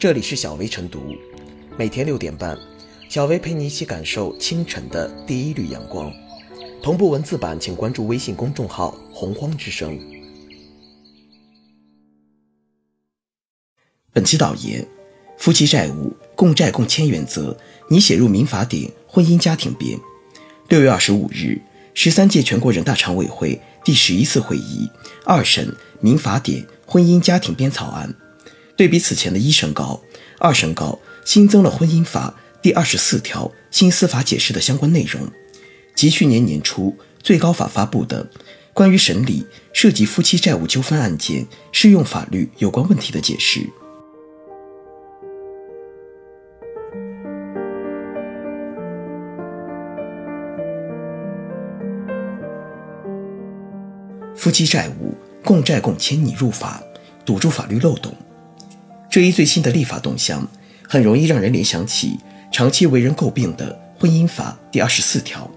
这里是小薇晨读，每天六点半，小薇陪你一起感受清晨的第一缕阳光。同步文字版，请关注微信公众号“洪荒之声”。本期导言：夫妻债务共债共签原则拟写入民法典婚姻家庭编。六月二十五日，十三届全国人大常委会第十一次会议二审民法典婚姻家庭编草案。对比此前的一审稿、二审稿，新增了婚姻法第二十四条新司法解释的相关内容，及去年年初最高法发布的关于审理涉及夫妻债务纠纷案件适用法律有关问题的解释。夫妻债务共债共签拟入法，堵住法律漏洞。这一最新的立法动向，很容易让人联想起长期为人诟病的婚姻法第二十四条。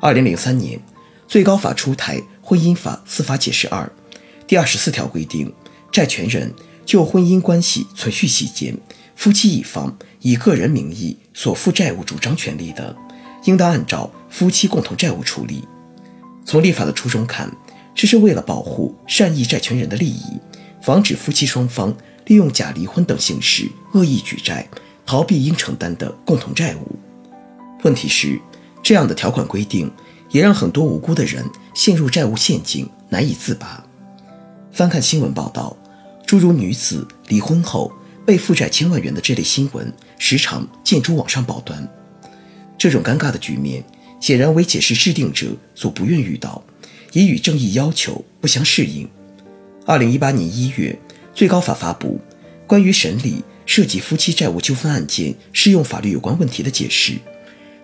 二零零三年，最高法出台婚姻法司法解释二，第二十四条规定，债权人就婚姻关系存续期间，夫妻一方以个人名义所负债务主张权利的，应当按照夫妻共同债务处理。从立法的初衷看，这是为了保护善意债权人的利益，防止夫妻双方。利用假离婚等形式恶意举债，逃避应承担的共同债务。问题是，这样的条款规定也让很多无辜的人陷入债务陷阱，难以自拔。翻看新闻报道，诸如女子离婚后被负债千万元的这类新闻，时常见诸网上报端。这种尴尬的局面，显然为解释制定者所不愿遇到，也与正义要求不相适应。二零一八年一月。最高法发布关于审理涉及夫妻债务纠纷案件适用法律有关问题的解释，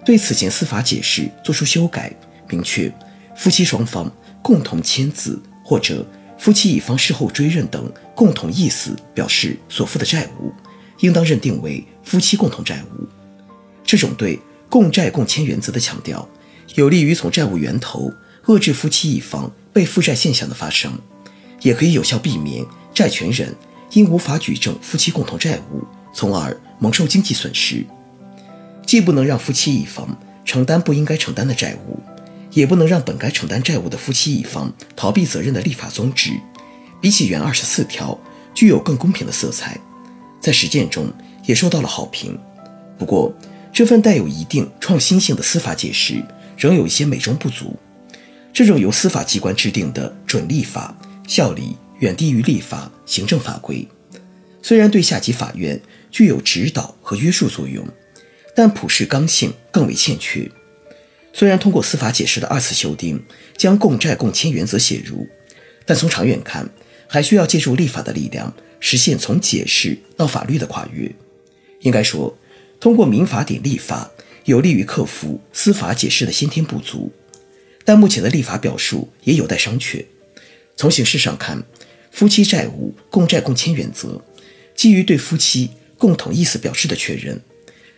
对此前司法解释作出修改，明确夫妻双方共同签字或者夫妻一方事后追认等共同意思表示所负的债务，应当认定为夫妻共同债务。这种对共债共签原则的强调，有利于从债务源头遏制夫妻一方被负债现象的发生，也可以有效避免。债权人因无法举证夫妻共同债务，从而蒙受经济损失，既不能让夫妻一方承担不应该承担的债务，也不能让本该承担债务的夫妻一方逃避责任的立法宗旨，比起原二十四条具有更公平的色彩，在实践中也受到了好评。不过，这份带有一定创新性的司法解释仍有一些美中不足。这种由司法机关制定的准立法效力。远低于立法行政法规，虽然对下级法院具有指导和约束作用，但普世刚性更为欠缺。虽然通过司法解释的二次修订将共债共签原则写入，但从长远看，还需要借助立法的力量，实现从解释到法律的跨越。应该说，通过民法典立法，有利于克服司法解释的先天不足，但目前的立法表述也有待商榷。从形式上看，夫妻债务共债共签原则基于对夫妻共同意思表示的确认，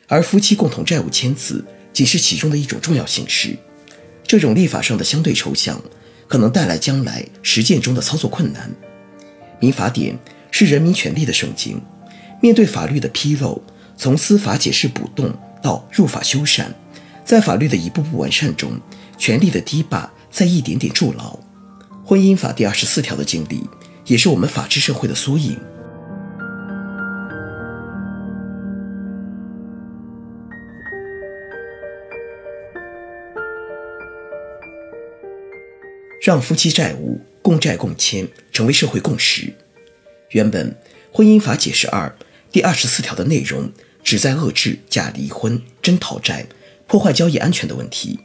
而夫妻共同债务签字仅是其中的一种重要形式。这种立法上的相对抽象，可能带来将来实践中的操作困难。民法典是人民权利的圣经，面对法律的纰漏，从司法解释补洞到入法修缮，在法律的一步步完善中，权力的堤坝在一点点筑牢。婚姻法第二十四条的经历。也是我们法治社会的缩影。让夫妻债务共债共签成为社会共识。原本《婚姻法解释二》第二十四条的内容旨在遏制假离婚、真讨债、破坏交易安全的问题，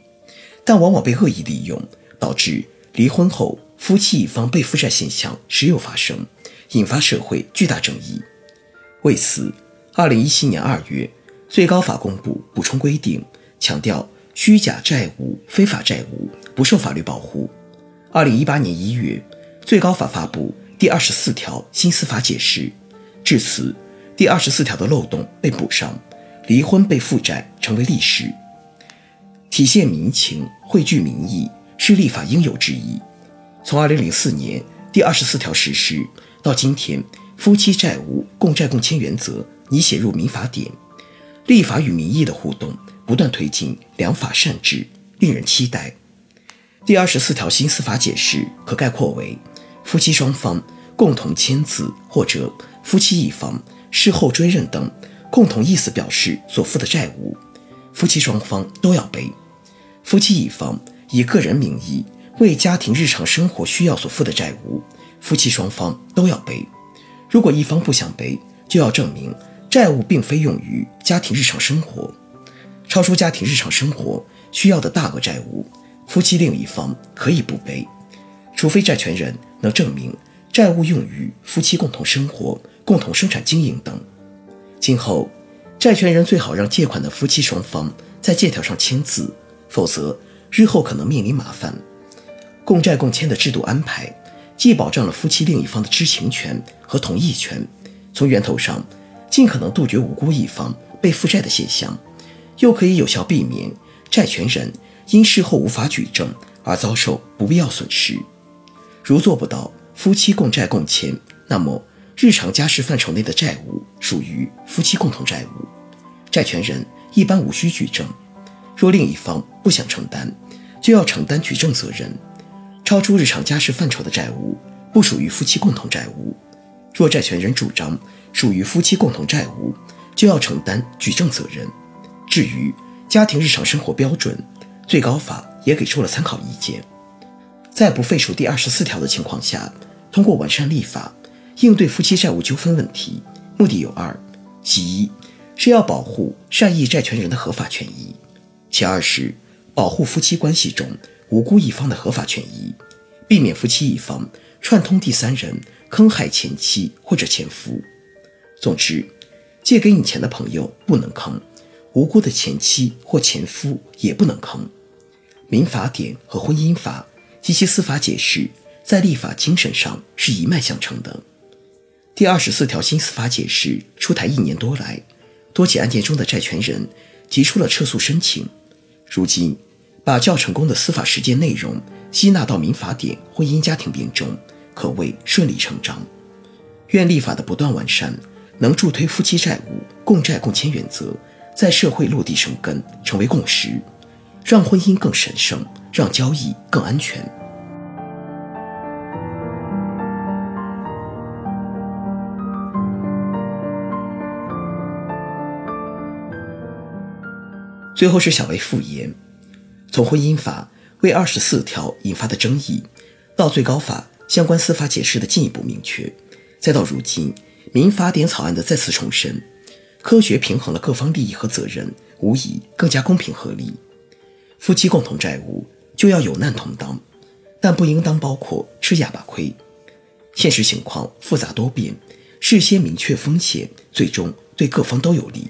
但往往被恶意利用，导致离婚后。夫妻一方被负债现象时有发生，引发社会巨大争议。为此，二零一七年二月，最高法公布补充规定，强调虚假债务、非法债务不受法律保护。二零一八年一月，最高法发布第二十四条新司法解释，至此，第二十四条的漏洞被补上，离婚被负债成为历史。体现民情、汇聚民意是立法应有之义。从二零零四年第二十四条实施到今天，夫妻债务共债共签原则拟写入民法典，立法与民意的互动不断推进良法善治，令人期待。第二十四条新司法解释可概括为：夫妻双方共同签字或者夫妻一方事后追认等共同意思表示所负的债务，夫妻双方都要背；夫妻一方以个人名义为家庭日常生活需要所负的债务，夫妻双方都要背。如果一方不想背，就要证明债务并非用于家庭日常生活，超出家庭日常生活需要的大额债务，夫妻另一方可以不背，除非债权人能证明债务用于夫妻共同生活、共同生产经营等。今后，债权人最好让借款的夫妻双方在借条上签字，否则日后可能面临麻烦。共债共签的制度安排。既保障了夫妻另一方的知情权和同意权，从源头上尽可能杜绝无辜一方被负债的现象，又可以有效避免债权人因事后无法举证而遭受不必要损失。如做不到夫妻共债共签，那么日常家事范畴内的债务属于夫妻共同债务，债权人一般无需举证。若另一方不想承担，就要承担举证责任。超出日常家事范畴的债务不属于夫妻共同债务，若债权人主张属于夫妻共同债务，就要承担举证责任。至于家庭日常生活标准，最高法也给出了参考意见。在不废除第二十四条的情况下，通过完善立法应对夫妻债务纠纷问题，目的有二：其一是要保护善意债权人的合法权益，其二是保护夫妻关系中。无辜一方的合法权益，避免夫妻一方串通第三人坑害前妻或者前夫。总之，借给你钱的朋友不能坑，无辜的前妻或前夫也不能坑。民法典和婚姻法及其司法解释在立法精神上是一脉相承的。第二十四条新司法解释出台一年多来，多起案件中的债权人提出了撤诉申请，如今。把较成功的司法实践内容吸纳到民法典婚姻家庭编中，可谓顺理成章。愿立法的不断完善，能助推夫妻债务共债共签原则在社会落地生根，成为共识，让婚姻更神圣，让交易更安全。最后是小薇复言。从婚姻法为二十四条引发的争议，到最高法相关司法解释的进一步明确，再到如今民法典草案的再次重申，科学平衡了各方利益和责任，无疑更加公平合理。夫妻共同债务就要有难同当，但不应当包括吃哑巴亏。现实情况复杂多变，事先明确风险，最终对各方都有利。